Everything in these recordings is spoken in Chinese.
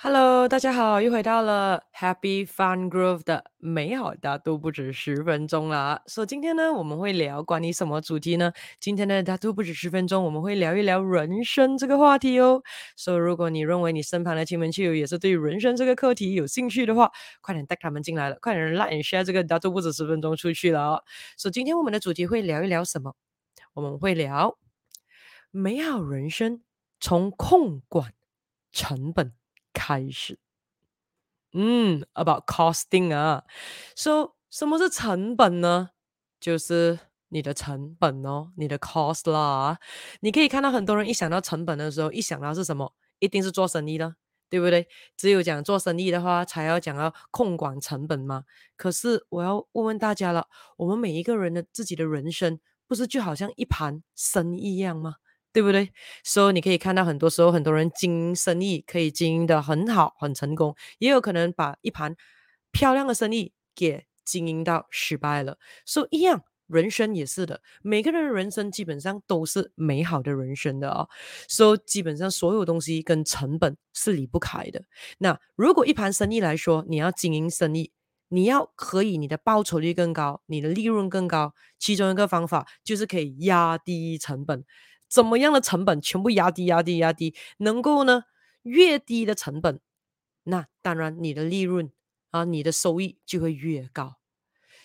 Hello，大家好，又回到了 Happy Fun Groove 的美好大都不止十分钟啦。所、以今天呢，我们会聊关于什么主题呢？今天的大都不止十分钟，我们会聊一聊人生这个话题哦。所、以如果你认为你身旁的亲朋戚友也是对人生这个课题有兴趣的话，快点带他们进来了，快点 like and share 这个大都不止十分钟出去了哦。所、以今天我们的主题会聊一聊什么？我们会聊美好人生从控管成本开始，嗯，about costing 啊，说、so, 什么是成本呢？就是你的成本哦，你的 cost 啦。你可以看到很多人一想到成本的时候，一想到是什么，一定是做生意的，对不对？只有讲做生意的话，才要讲到控管成本嘛。可是我要问问大家了，我们每一个人的自己的人生，不是就好像一盘生意一样吗？对不对？所以你可以看到，很多时候很多人经营生意可以经营得很好、很成功，也有可能把一盘漂亮的生意给经营到失败了。所以一样，人生也是的，每个人的人生基本上都是美好的人生的哦。所以基本上所有东西跟成本是离不开的。那如果一盘生意来说，你要经营生意，你要可以你的报酬率更高，你的利润更高，其中一个方法就是可以压低成本。怎么样的成本全部压低、压低、压低，能够呢？越低的成本，那当然你的利润啊，你的收益就会越高。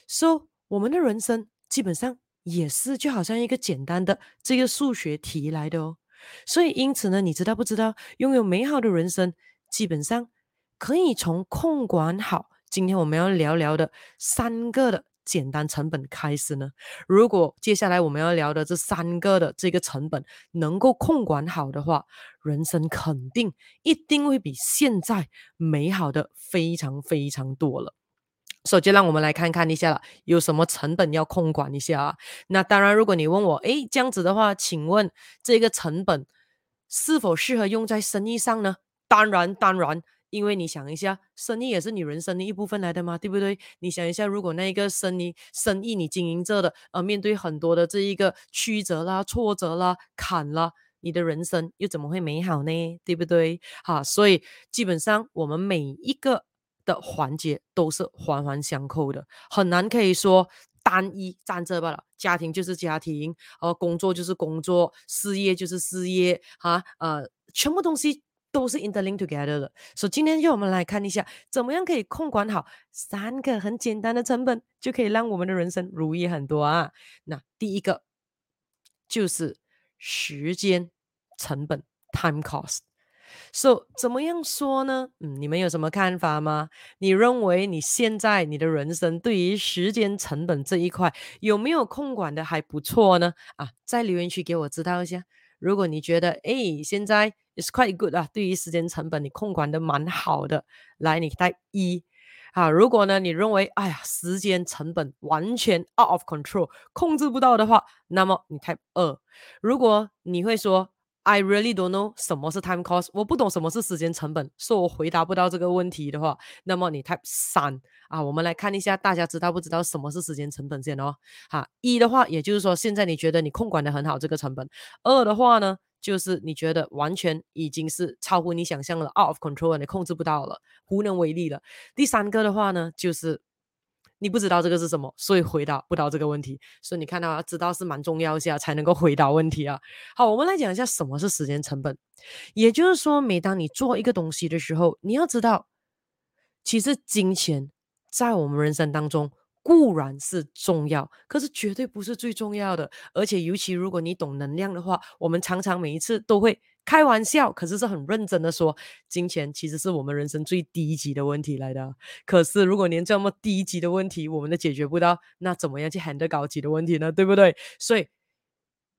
所以我们的人生基本上也是就好像一个简单的这个数学题来的哦。所以因此呢，你知道不知道？拥有美好的人生，基本上可以从控管好。今天我们要聊聊的三个的。简单成本开始呢？如果接下来我们要聊的这三个的这个成本能够控管好的话，人生肯定一定会比现在美好的非常非常多了。首先，让我们来看看一下了，有什么成本要控管一下啊？那当然，如果你问我，诶，这样子的话，请问这个成本是否适合用在生意上呢？当然，当然。因为你想一下，生意也是你人生的一部分来的嘛，对不对？你想一下，如果那一个生意生意你经营着的，呃，面对很多的这一个曲折啦、挫折啦、坎啦，你的人生又怎么会美好呢？对不对？好，所以基本上我们每一个的环节都是环环相扣的，很难可以说单一站这罢了。家庭就是家庭，呃，工作就是工作，事业就是事业，哈，呃，全部东西。都是 interlink together 的，所以今天就我们来看一下，怎么样可以控管好三个很简单的成本，就可以让我们的人生如意很多啊。那第一个就是时间成本 （time cost）。So，怎么样说呢？嗯，你们有什么看法吗？你认为你现在你的人生对于时间成本这一块有没有控管的还不错呢？啊，在留言区给我知道一下。如果你觉得诶，现在 It's quite good 啊，对于时间成本你控管的蛮好的，来你 type 一啊。如果呢你认为哎呀时间成本完全 out of control 控制不到的话，那么你 type 二。如果你会说 I really don't know 什么是 time cost，我不懂什么是时间成本，说我回答不到这个问题的话，那么你 type 三啊。我们来看一下大家知道不知道什么是时间成本先哦。哈，一的话，也就是说现在你觉得你控管的很好这个成本；二的话呢，就是你觉得完全已经是超乎你想象了，out of control，你控制不到了，无能为力了。第三个的话呢，就是。你不知道这个是什么，所以回答不到这个问题。所以你看到，啊知道是蛮重要一下，才能够回答问题啊。好，我们来讲一下什么是时间成本。也就是说，每当你做一个东西的时候，你要知道，其实金钱在我们人生当中固然是重要，可是绝对不是最重要的。而且，尤其如果你懂能量的话，我们常常每一次都会。开玩笑，可是是很认真的说，金钱其实是我们人生最低级的问题来的。可是如果连这么低级的问题我们都解决不到，那怎么样去 handle 高级的问题呢？对不对？所以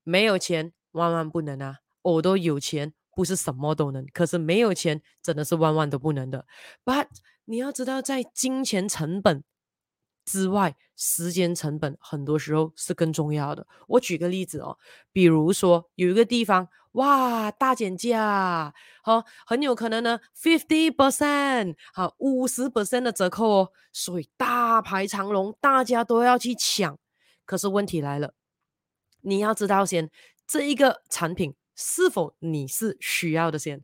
没有钱万万不能啊！我都有钱，不是什么都能，可是没有钱真的是万万都不能的。But 你要知道，在金钱成本之外，时间成本很多时候是更重要的。我举个例子哦，比如说有一个地方。哇，大减价，好，很有可能呢，fifty percent，好，五十 percent 的折扣哦，所以大排长龙，大家都要去抢。可是问题来了，你要知道先，这一个产品是否你是需要的先。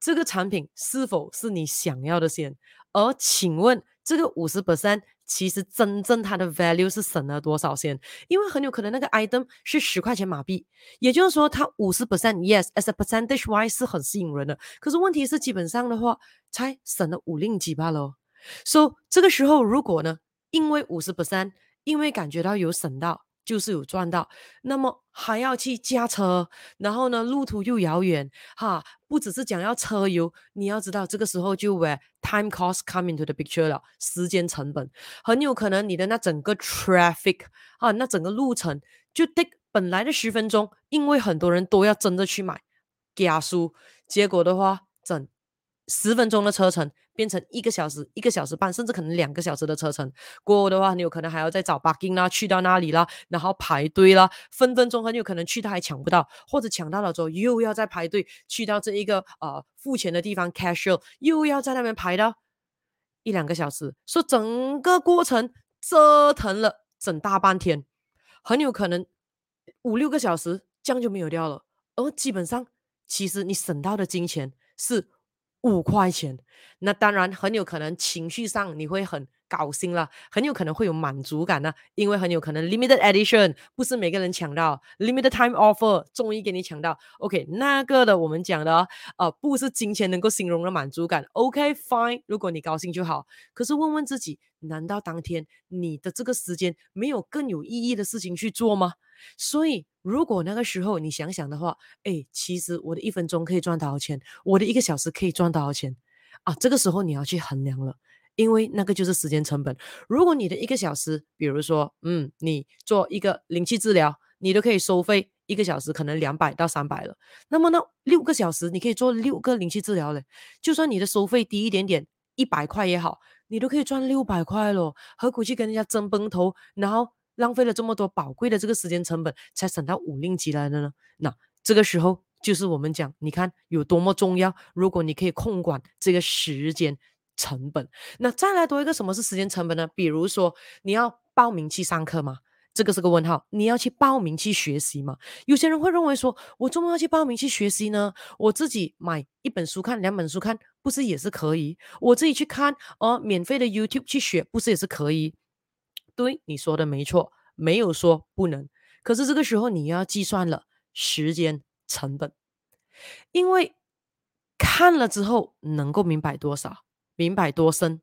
这个产品是否是你想要的先？而请问这个五十 percent 其实真正它的 value 是省了多少钱？因为很有可能那个 item 是十块钱马币，也就是说它五十 percent yes，as a percentage wise 是很吸引人的。可是问题是基本上的话，才省了五令几罢了。So 这个时候如果呢，因为五十 percent，因为感觉到有省到。就是有赚到，那么还要去加车，然后呢，路途又遥远，哈，不只是讲要车油，你要知道这个时候就 where time cost come into the picture 了，时间成本很有可能你的那整个 traffic 啊，那整个路程就 take 本来的十分钟，因为很多人都要争着去买加速，结果的话整。十分钟的车程变成一个小时、一个小时半，甚至可能两个小时的车程。过后的话，你有可能还要再找 parking 啦，去到那里啦，然后排队啦，分分钟很有可能去到还抢不到，或者抢到了之后又要再排队去到这一个呃付钱的地方 cashier，又要在那边排到一两个小时，说整个过程折腾了整大半天，很有可能五六个小时这样就没有掉了。而基本上，其实你省到的金钱是。五块钱，那当然很有可能情绪上你会很高兴了，很有可能会有满足感呢，因为很有可能 limited edition 不是每个人抢到，limited time offer 终于给你抢到，OK 那个的我们讲的呃不是金钱能够形容的满足感，OK fine，如果你高兴就好，可是问问自己，难道当天你的这个时间没有更有意义的事情去做吗？所以，如果那个时候你想想的话，哎，其实我的一分钟可以赚多少钱？我的一个小时可以赚多少钱？啊，这个时候你要去衡量了，因为那个就是时间成本。如果你的一个小时，比如说，嗯，你做一个灵气治疗，你都可以收费一个小时可能两百到三百了，那么呢六个小时你可以做六个灵气治疗嘞，就算你的收费低一点点，一百块也好，你都可以赚六百块咯，何苦去跟人家争崩头，然后？浪费了这么多宝贵的这个时间成本，才省到五令吉来的呢？那这个时候就是我们讲，你看有多么重要。如果你可以控管这个时间成本，那再来多一个什么是时间成本呢？比如说你要报名去上课吗？这个是个问号。你要去报名去学习吗？有些人会认为说，我怎么要去报名去学习呢？我自己买一本书看，两本书看，不是也是可以？我自己去看哦，免费的 YouTube 去学，不是也是可以？对，你说的没错，没有说不能。可是这个时候你要计算了时间成本，因为看了之后能够明白多少，明白多深，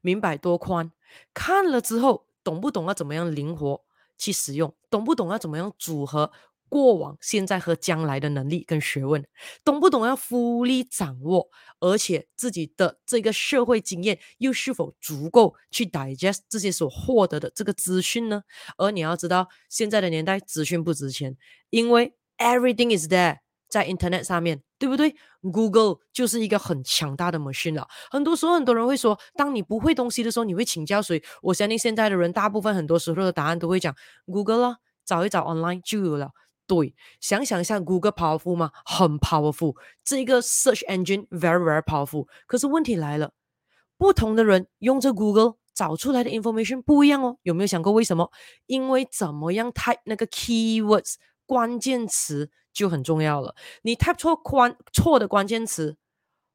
明白多宽。看了之后懂不懂要怎么样灵活去使用，懂不懂要怎么样组合。过往、现在和将来的能力跟学问，懂不懂要复利掌握，而且自己的这个社会经验又是否足够去 digest 这些所获得的这个资讯呢？而你要知道，现在的年代资讯不值钱，因为 everything is there 在 internet 上面，对不对？Google 就是一个很强大的 machine 了。很多时候，很多人会说，当你不会东西的时候，你会请教谁？我相信现在的人大部分很多时候的答案都会讲 Google 啦，找一找 online 就有了。对，想想一下，Google powerful 吗？很 powerful，这个 search engine very very powerful。可是问题来了，不同的人用这 Google 找出来的 information 不一样哦。有没有想过为什么？因为怎么样 type 那个 keywords 关键词就很重要了。你 type 错关错的关键词，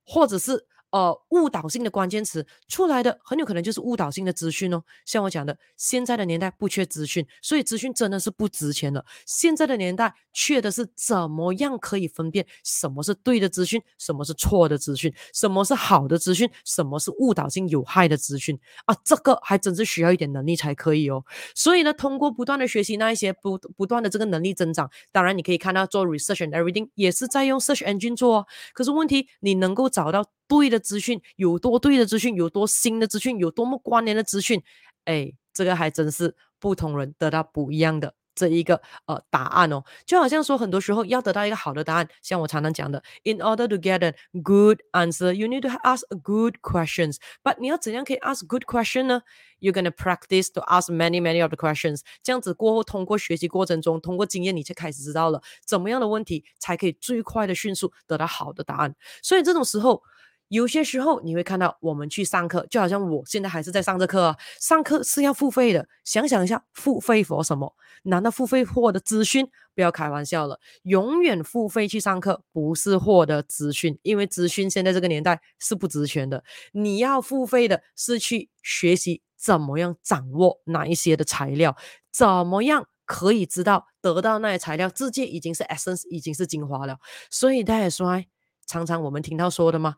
或者是。呃，误导性的关键词出来的很有可能就是误导性的资讯哦。像我讲的，现在的年代不缺资讯，所以资讯真的是不值钱的。现在的年代缺的是怎么样可以分辨什么是对的资讯，什么是错的资讯，什么是好的资讯，什么是误导性有害的资讯啊？这个还真是需要一点能力才可以哦。所以呢，通过不断的学习那一些不不断的这个能力增长，当然你可以看到做 research and everything 也是在用 search engine 做哦。可是问题，你能够找到。对的资讯有多对的资讯，有多新的资讯，有多么关联的资讯，哎，这个还真是不同人得到不一样的这一个呃答案哦。就好像说，很多时候要得到一个好的答案，像我常常讲的，in order to get a good answer, you need to ask good questions. But 你要怎样可以 ask good question 呢？You're gonna practice to ask many, many of the questions. 这样子过后，通过学习过程中，通过经验，你就开始知道了怎么样的问题才可以最快的、迅速得到好的答案。所以这种时候。有些时候你会看到我们去上课，就好像我现在还是在上这课啊。上课是要付费的，想想一下，付费获什么？难道付费获得资讯？不要开玩笑了，永远付费去上课不是获得资讯，因为资讯现在这个年代是不值钱的。你要付费的是去学习怎么样掌握哪一些的材料，怎么样可以知道得到那些材料，直接已经是 essence，已经是精华了。所以大家说，常常我们听到说的吗？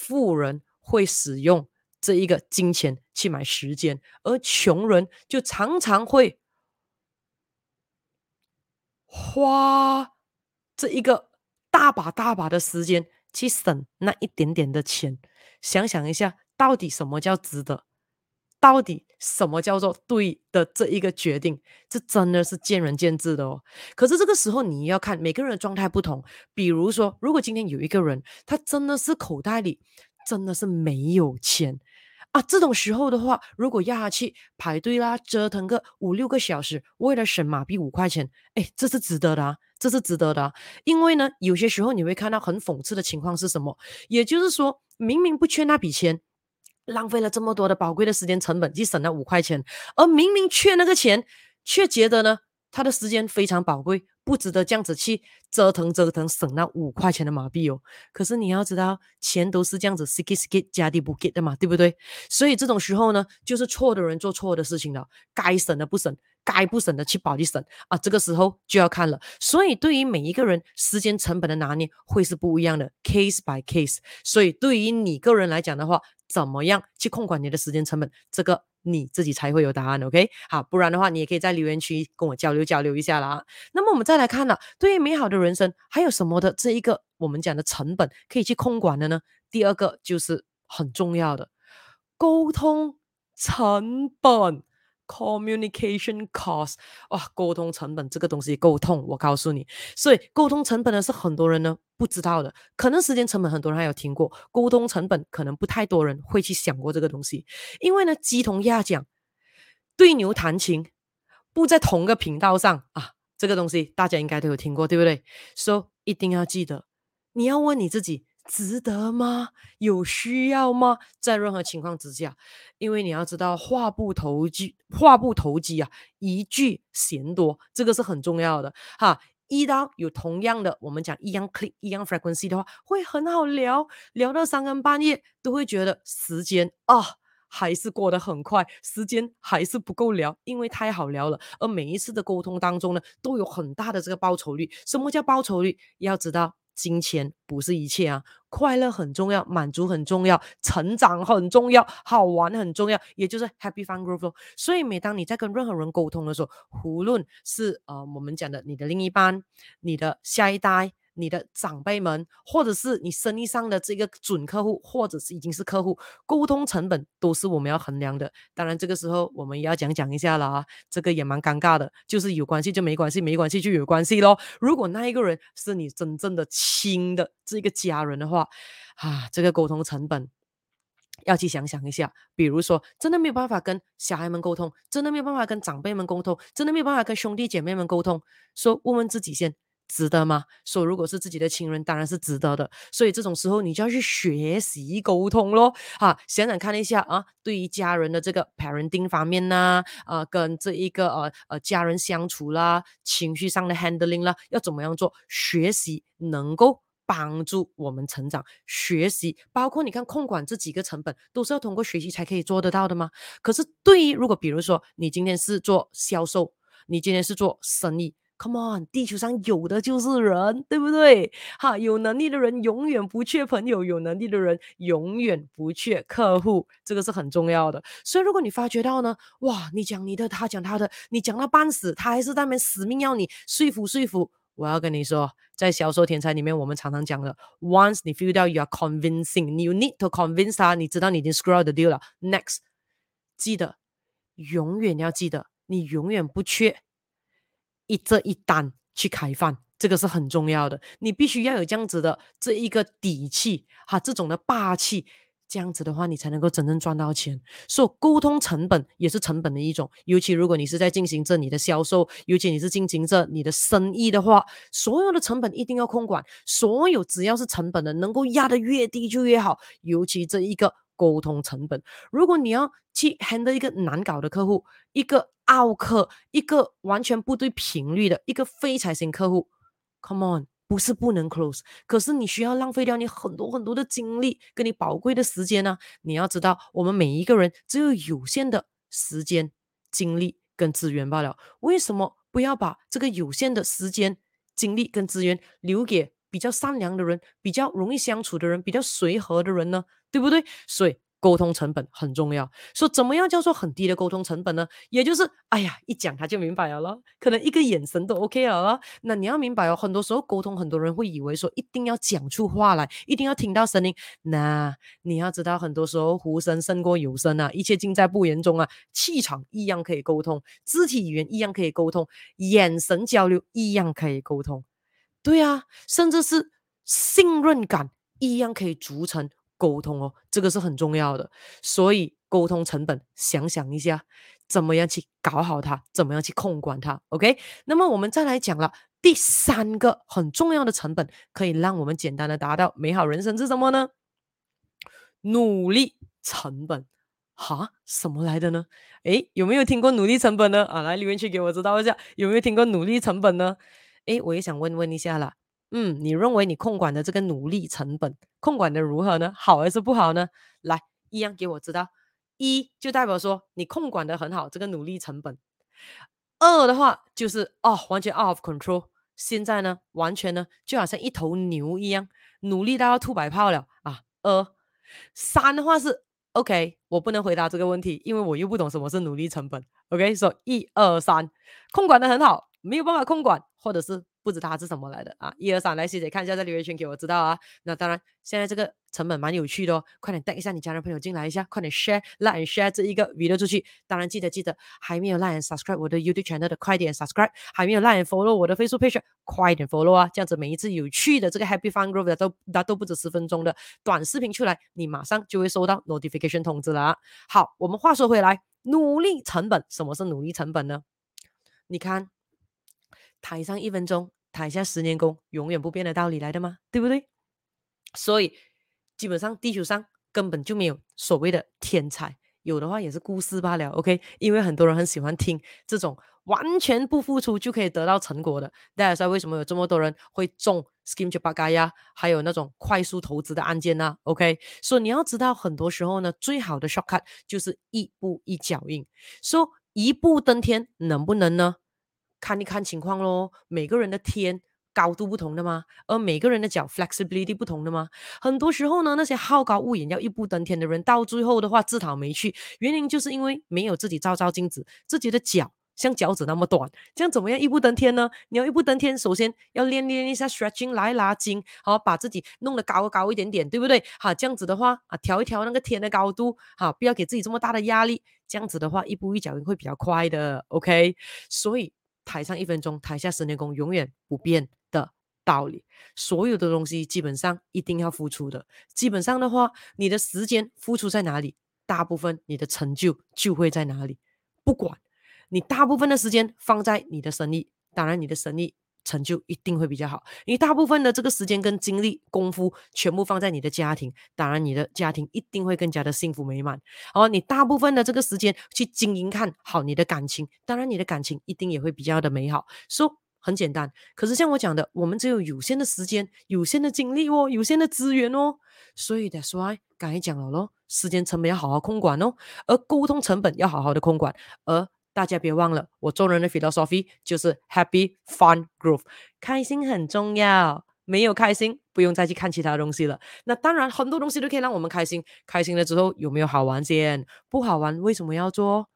富人会使用这一个金钱去买时间，而穷人就常常会花这一个大把大把的时间去省那一点点的钱。想想一下，到底什么叫值得？到底什么叫做对的这一个决定？这真的是见仁见智的哦。可是这个时候你要看每个人的状态不同。比如说，如果今天有一个人，他真的是口袋里真的是没有钱啊，这种时候的话，如果要他去排队啦，折腾个五六个小时，为了省马币五块钱，哎，这是值得的啊，这是值得的啊。因为呢，有些时候你会看到很讽刺的情况是什么？也就是说，明明不缺那笔钱。浪费了这么多的宝贵的时间成本，去省了五块钱，而明明缺那个钱，却觉得呢，他的时间非常宝贵，不值得这样子去折腾折腾省那五块钱的马币哦。可是你要知道，钱都是这样子 skip skip 加的不给的嘛，对不对？所以这种时候呢，就是错的人做错的事情了，该省的不省，该不省的去保去省啊。这个时候就要看了。所以对于每一个人，时间成本的拿捏会是不一样的，case by case。所以对于你个人来讲的话，怎么样去控管你的时间成本？这个你自己才会有答案，OK？好，不然的话，你也可以在留言区跟我交流交流一下啦。那么我们再来看了，对于美好的人生还有什么的这一个我们讲的成本可以去控管的呢？第二个就是很重要的沟通成本。Communication cost，哇，沟通成本这个东西够痛，我告诉你。所以沟通成本呢是很多人呢不知道的，可能时间成本很多人还有听过，沟通成本可能不太多人会去想过这个东西。因为呢鸡同鸭讲，对牛弹琴，不在同个频道上啊，这个东西大家应该都有听过，对不对？所以一定要记得，你要问你自己。值得吗？有需要吗？在任何情况之下，因为你要知道话不投机，话不投机啊，一句嫌多，这个是很重要的哈。遇到有同样的，我们讲一样 click 一样 frequency 的话，会很好聊，聊到三更半夜都会觉得时间啊还是过得很快，时间还是不够聊，因为太好聊了。而每一次的沟通当中呢，都有很大的这个报酬率。什么叫报酬率？要知道。金钱不是一切啊，快乐很重要，满足很重要，成长很重要，好玩很重要，也就是 happy fun group。所以每当你在跟任何人沟通的时候，无论是呃我们讲的你的另一半，你的下一代。你的长辈们，或者是你生意上的这个准客户，或者是已经是客户，沟通成本都是我们要衡量的。当然，这个时候我们也要讲讲一下了啊，这个也蛮尴尬的，就是有关系就没关系，没关系就有关系咯。如果那一个人是你真正的亲的这个家人的话，啊，这个沟通成本要去想想一下。比如说，真的没有办法跟小孩们沟通，真的没有办法跟长辈们沟通，真的没有办法跟兄弟姐妹们沟通，说问问自己先。值得吗？说如果是自己的亲人，当然是值得的。所以这种时候，你就要去学习沟通咯。哈、想想看一下啊，对于家人的这个 parenting 方面呢，啊，跟这一个呃呃家人相处啦，情绪上的 handling 啦，要怎么样做？学习能够帮助我们成长。学习包括你看控管这几个成本，都是要通过学习才可以做得到的吗？可是对于如果比如说你今天是做销售，你今天是做生意。Come on，地球上有的就是人，对不对？哈，有能力的人永远不缺朋友，有能力的人永远不缺客户，这个是很重要的。所以，如果你发觉到呢，哇，你讲你的，他讲他的，你讲到半死，他还是在那边死命要你说服说服。我要跟你说，在销售天才里面，我们常常讲的，once 你 feel 到 you are convincing，you need to convince 他，你知道你已经 screw the deal 了。Next，记得，永远要记得，你永远不缺。一这一单去开饭，这个是很重要的。你必须要有这样子的这一个底气，哈，这种的霸气，这样子的话，你才能够真正赚到钱。所以沟通成本也是成本的一种，尤其如果你是在进行着你的销售，尤其你是进行着你的生意的话，所有的成本一定要控管。所有只要是成本的，能够压得越低就越好。尤其这一个沟通成本，如果你要去 handle 一个难搞的客户，一个奥客，一个完全不对频率的一个非财型客户，Come on。不是不能 close，可是你需要浪费掉你很多很多的精力跟你宝贵的时间呢、你要知道，我们每一个人只有有限的时间、精力跟资源罢了。为什么不要把这个有限的时间、精力跟资源留给比较善良的人、比较容易相处的人、比较随和的人呢？对不对？所以。沟通成本很重要，说怎么样叫做很低的沟通成本呢？也就是，哎呀，一讲他就明白了咯，可能一个眼神都 OK 了咯。那你要明白哦，很多时候沟通，很多人会以为说一定要讲出话来，一定要听到声音。那你要知道，很多时候无声胜过有声啊，一切尽在不言中啊。气场一样可以沟通，肢体语言一样可以沟通，眼神交流一样可以沟通。对啊，甚至是信任感一样可以组成。沟通哦，这个是很重要的，所以沟通成本，想想一下，怎么样去搞好它，怎么样去控管它，OK？那么我们再来讲了第三个很重要的成本，可以让我们简单的达到美好人生是什么呢？努力成本，哈，什么来的呢？诶，有没有听过努力成本呢？啊，来留言区给我知道一下，有没有听过努力成本呢？诶，我也想问问一下啦。嗯，你认为你控管的这个努力成本控管的如何呢？好还是不好呢？来，一样给我知道。一就代表说你控管的很好，这个努力成本。二的话就是哦，完全 out of control。现在呢，完全呢就好像一头牛一样，努力到要吐白泡了啊。二三的话是 OK，我不能回答这个问题，因为我又不懂什么是努力成本。OK，说、so, 一二三，控管的很好，没有办法控管，或者是。不知道它是什么来的啊？一二三，来，谢谢看一下在留言区给我知道啊。那当然，现在这个成本蛮有趣的哦，快点带一下你家人朋友进来一下，快点 share like and share 这一个 video 出去。当然记得记得，还没有 like and subscribe 我的 YouTube channel 的，快点 subscribe；还没有 like and follow 我的 Facebook page，快点 follow 啊！这样子每一次有趣的这个 Happy Fun Group 的都那都不止十分钟的短视频出来，你马上就会收到 notification 通知了啊。好，我们话说回来，努力成本，什么是努力成本呢？你看，台上一分钟。台下十年功，永远不变的道理来的吗？对不对？所以基本上地球上根本就没有所谓的天才，有的话也是故事罢了。OK，因为很多人很喜欢听这种完全不付出就可以得到成果的。大家知道为什么有这么多人会中 scheme 就八嘎呀？还有那种快速投资的案件呢、啊？OK，所以你要知道，很多时候呢，最好的 shortcut 就是一步一脚印。说一步登天能不能呢？看一看情况咯，每个人的天高度不同的嘛，而每个人的脚 flexibility 不同的嘛。很多时候呢，那些好高骛远要一步登天的人，到最后的话自讨没趣，原因就是因为没有自己照照镜子，自己的脚像脚趾那么短，这样怎么样一步登天呢？你要一步登天，首先要练练一下 stretching 来拉筋，好把自己弄得高高一点点，对不对？好，这样子的话啊，调一调那个天的高度，好，不要给自己这么大的压力，这样子的话一步一脚印会比较快的，OK？所以。台上一分钟，台下十年功，永远不变的道理。所有的东西基本上一定要付出的。基本上的话，你的时间付出在哪里，大部分你的成就就会在哪里。不管你大部分的时间放在你的生意，当然你的生意。成就一定会比较好。你大部分的这个时间跟精力、功夫全部放在你的家庭，当然你的家庭一定会更加的幸福美满。哦你大部分的这个时间去经营看好你的感情，当然你的感情一定也会比较的美好。说、很简单，可是像我讲的，我们只有有限的时间、有限的精力哦，有限的资源哦，所以 that's why 刚才讲了咯，时间成本要好好控管哦，而沟通成本要好好的控管，而。大家别忘了，我做人的 philosophy 就是 happy fun groove，开心很重要。没有开心，不用再去看其他东西了。那当然，很多东西都可以让我们开心。开心了之后，有没有好玩先？不好玩，为什么要做？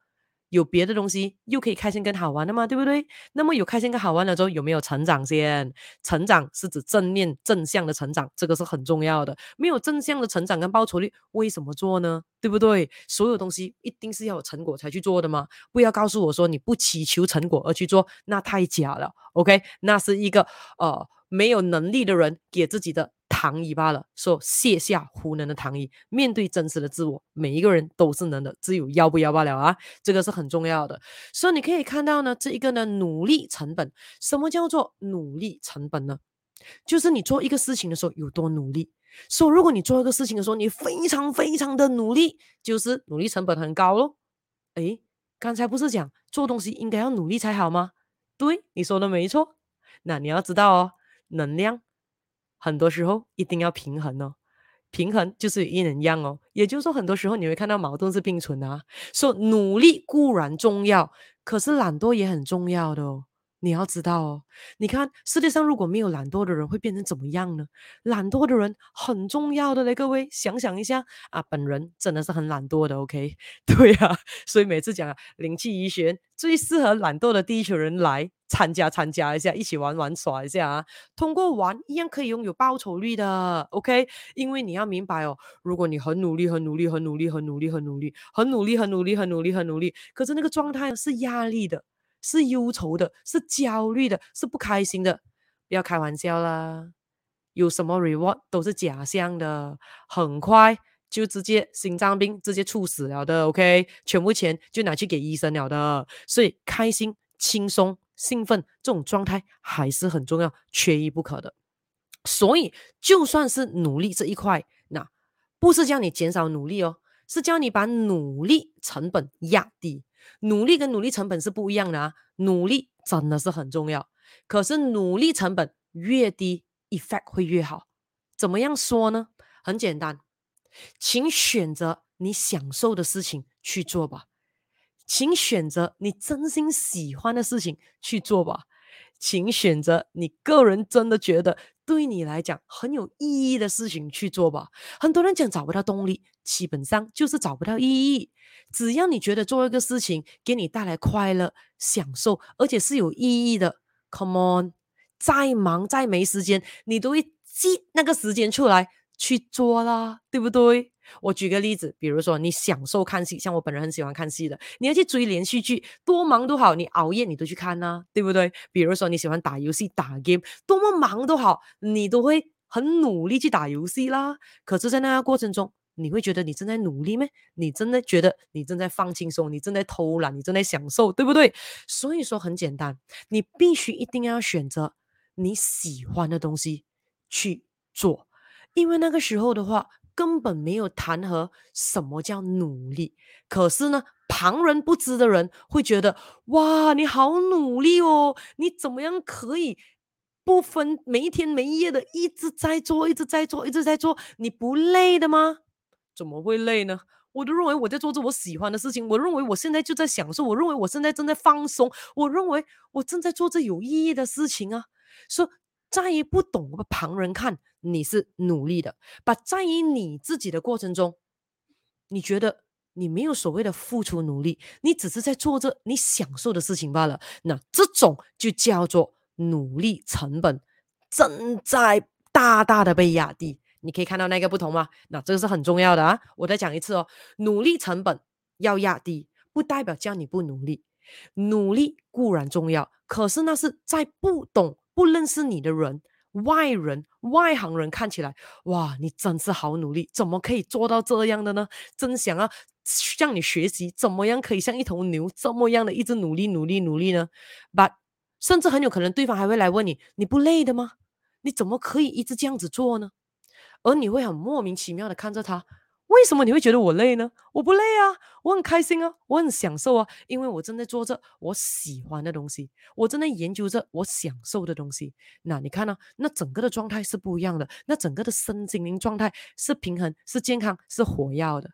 有别的东西又可以开心跟好玩的嘛，对不对？那么有开心跟好玩了之后，有没有成长先？成长是指正面正向的成长，这个是很重要的。没有正向的成长跟报酬率，为什么做呢？对不对？所有东西一定是要有成果才去做的嘛。不要告诉我说你不祈求成果而去做，那太假了。OK，那是一个呃没有能力的人给自己的。糖衣罢了。说卸下糊弄的糖衣，面对真实的自我，每一个人都是能的，只有要不要罢了啊！这个是很重要的。所以你可以看到呢，这一个呢，努力成本。什么叫做努力成本呢？就是你做一个事情的时候有多努力。说如果你做一个事情的时候，你非常非常的努力，就是努力成本很高喽。诶，刚才不是讲做东西应该要努力才好吗？对，你说的没错。那你要知道哦，能量很多时候一定要平衡哦，平衡就是阴能量哦。也就是说，很多时候你会看到矛盾是并存的啊。说努力固然重要，可是懒惰也很重要的哦。你要知道哦，你看世界上如果没有懒惰的人，会变成怎么样呢？懒惰的人很重要的嘞，各位想想一下啊，本人真的是很懒惰的，OK？对啊，所以每次讲啊，灵气医学最适合懒惰的地球人来参加参加一下，一起玩玩耍一下啊，通过玩一样可以拥有报酬率的，OK？因为你要明白哦，如果你很努力、很努力、很努力、很努力、很努力、很努力、很努力、很努力、很努力，可是那个状态是压力的。是忧愁的，是焦虑的，是不开心的，不要开玩笑啦！有什么 reward 都是假象的，很快就直接心脏病直接猝死了的，OK？全部钱就拿去给医生了的，所以开心、轻松、兴奋这种状态还是很重要，缺一不可的。所以就算是努力这一块，那不是叫你减少努力哦，是叫你把努力成本压低。努力跟努力成本是不一样的啊！努力真的是很重要，可是努力成本越低，effect 会越好。怎么样说呢？很简单，请选择你享受的事情去做吧，请选择你真心喜欢的事情去做吧，请选择你个人真的觉得。对你来讲很有意义的事情去做吧。很多人讲找不到动力，基本上就是找不到意义。只要你觉得做一个事情给你带来快乐、享受，而且是有意义的，Come on，再忙再没时间，你都会挤那个时间出来去做啦，对不对？我举个例子，比如说你享受看戏，像我本人很喜欢看戏的，你要去追连续剧，多忙都好，你熬夜你都去看呐、啊，对不对？比如说你喜欢打游戏、打 game，多么忙都好，你都会很努力去打游戏啦。可是，在那个过程中，你会觉得你正在努力吗？你真的觉得你正在放轻松，你正在偷懒，你正在享受，对不对？所以说很简单，你必须一定要选择你喜欢的东西去做，因为那个时候的话。根本没有谈何什么叫努力，可是呢，旁人不知的人会觉得哇，你好努力哦，你怎么样可以不分没天没夜的一直在做，一直在做，一直在做，你不累的吗？怎么会累呢？我都认为我在做着我喜欢的事情，我认为我现在就在享受，我认为我现在正在放松，我认为我正在做着有意义的事情啊，说。在于不懂旁人看你是努力的，把在于你自己的过程中，你觉得你没有所谓的付出努力，你只是在做着你享受的事情罢了。那这种就叫做努力成本正在大大的被压低。你可以看到那个不同吗？那这个是很重要的啊！我再讲一次哦，努力成本要压低，不代表叫你不努力。努力固然重要，可是那是在不懂。不认识你的人，外人、外行人看起来，哇，你真是好努力，怎么可以做到这样的呢？真想要向你学习，怎么样可以像一头牛这么样的一直努力、努力、努力呢？But 甚至很有可能对方还会来问你，你不累的吗？你怎么可以一直这样子做呢？而你会很莫名其妙的看着他。为什么你会觉得我累呢？我不累啊，我很开心啊，我很享受啊，因为我正在做着我喜欢的东西，我正在研究着我享受的东西。那你看呢、那整个的状态是不一样的，那整个的身心灵状态是平衡、是健康、是活跃的。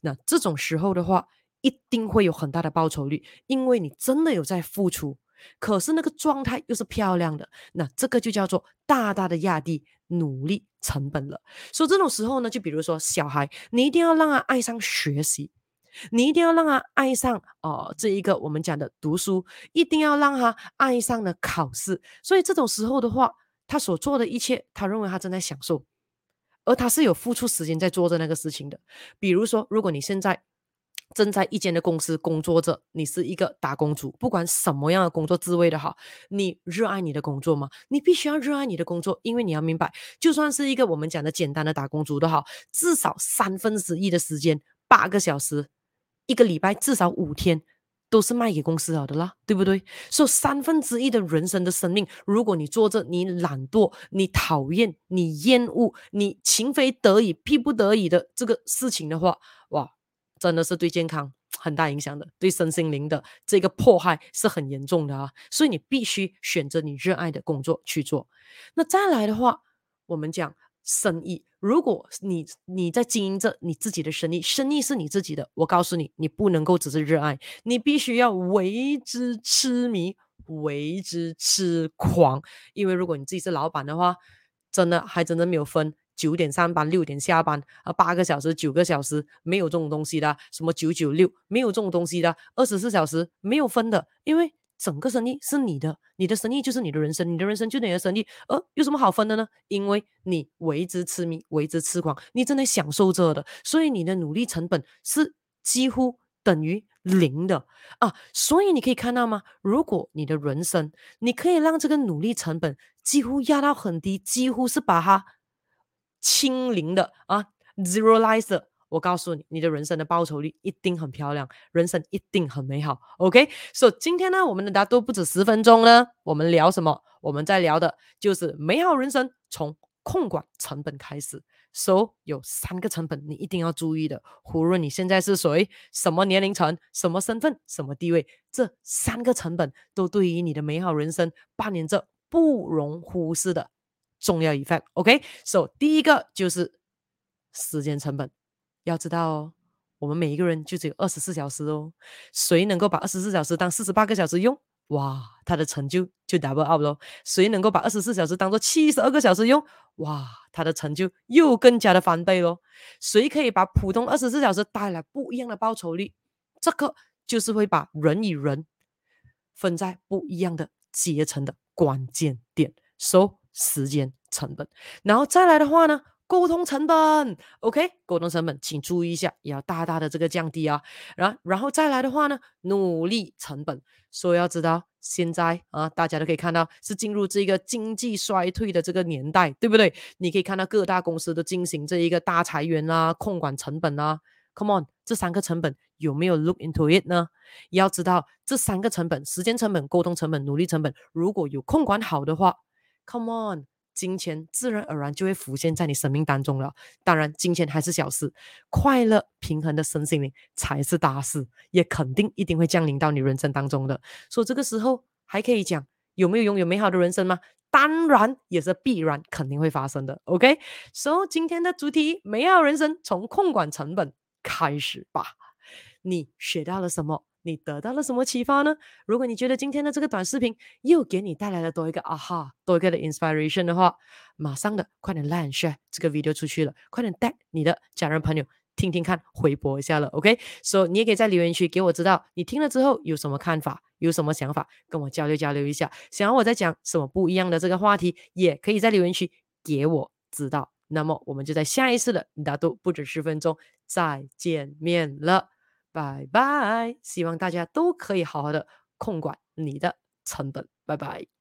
那这种时候的话，一定会有很大的报酬率，因为你真的有在付出。可是那个状态又是漂亮的，那这个就叫做大大的压低努力成本了。所以这种时候呢，就比如说小孩，你一定要让他爱上学习，你一定要让他爱上哦、这一个我们讲的读书，一定要让他爱上了考试。所以这种时候的话，他所做的一切，他认为他正在享受，而他是有付出时间在做着那个事情的。比如说，如果你现在正在一间的公司工作着，你是一个打工族，不管什么样的工作职位的哈，你热爱你的工作吗？你必须要热爱你的工作，因为你要明白，就算是一个我们讲的简单的打工族都好，至少三分之一的时间，八个小时，一个礼拜至少五天，都是卖给公司了的啦，对不对？所以三分之一的人生的生命，如果你做着你懒惰、你讨厌、你厌恶、你情非得已、逼不得已的这个事情的话，哇！真的是对健康 很大影响的，对身心灵的这个迫害是很严重的啊！所以你必须选择你热爱的工作去做。那再来的话，我们讲生意，如果你你在经营着你自己的生意，生意是你自己的，我告诉你，你不能够只是热爱，你必须要为之痴迷，为之痴狂。因为如果你自己是老板的话，真的还真的没有分。九点上班，六点下班，啊，八个小时，九个小时，没有这种东西的。什么九九六，没有这种东西的。二十四小时没有分的，因为整个生意是你的，你的生意就是你的人生，你的人生就是你的生意，呃，有什么好分的呢？因为你为之痴迷，为之痴狂，你真的享受着的，所以你的努力成本是几乎等于零的啊。所以你可以看到吗？如果你的人生，你可以让这个努力成本几乎压到很低，几乎是把它。清零的啊，zero lizer 我告诉你，你的人生的报酬率一定很漂亮，人生一定很美好。OK，so 今天呢，我们的答都不止十分钟呢，我们聊什么？我们在聊的就是美好人生从控管成本开始。So 有三个成本你一定要注意的，无论你现在是谁，什么年龄层，什么身份，什么地位，这三个成本都对于你的美好人生扮演着不容忽视的。重要 effect，OK，so、okay? 第一个就是时间成本，要知道哦，我们每一个人就只有二十四小时哦，谁能够把二十四小时当四十八个小时用，哇，他的成就就 double up 咯。谁能够把二十四小时当做七十二个小时用，哇，他的成就又更加的翻倍咯。谁可以把普通二十四小时带来不一样的报酬率，这个就是会把人与人分在不一样的阶层的关键点，so。时间成本，然后再来的话呢，沟通成本，OK，沟通成本，请注意一下，也要大大的这个降低啊。然，然后再来的话呢，努力成本，所以要知道，现在啊，大家都可以看到是进入这个经济衰退的这个年代，对不对？你可以看到各大公司都进行这一个大裁员啊，控管成本啊。Come on，这三个成本有没有 look into it 呢？要知道这三个成本，时间成本、沟通成本、努力成本，如果有控管好的话。Come on，金钱自然而然就会浮现在你生命当中了。当然，金钱还是小事，快乐平衡的身心灵才是大事，也肯定一定会降临到你人生当中的。所以这个时候还可以讲有没有拥有美好的人生吗？当然也是必然肯定会发生的。OK，so、今天的主题美好人生从控管成本开始吧。你学到了什么？你得到了什么启发呢？如果你觉得今天的这个短视频又给你带来了多一个啊哈，多一个的 inspiration 的话，马上的快点 like share 这个 video 出去了，快点带你的家人朋友听听看，回播一下了，OK？所以你也可以在留言区给我知道你听了之后有什么看法，有什么想法，跟我交流交流一下。想要我再讲什么不一样的这个话题，也可以在留言区给我知道。那么我们就在下一次的答都不止十分钟再见面了。拜拜，希望大家都可以好好的控管你的成本。拜拜。